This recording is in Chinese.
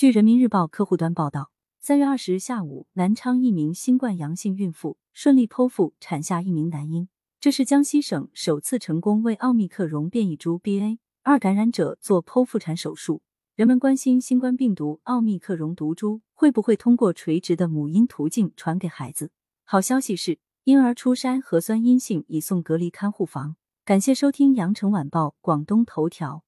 据人民日报客户端报道三月二十日下午南昌一名新冠阳性孕妇顺利剖腹产下一名男婴。这是江西省首次成功为奥密克戎变异株 ba 二感染者做剖腹产手术人们关心新冠病毒奥密克戎毒株会不会通过垂直的母婴途径传给孩子。好消息是婴儿初筛核酸阴性已送隔离看护房。感谢收听羊城晚报广东头条。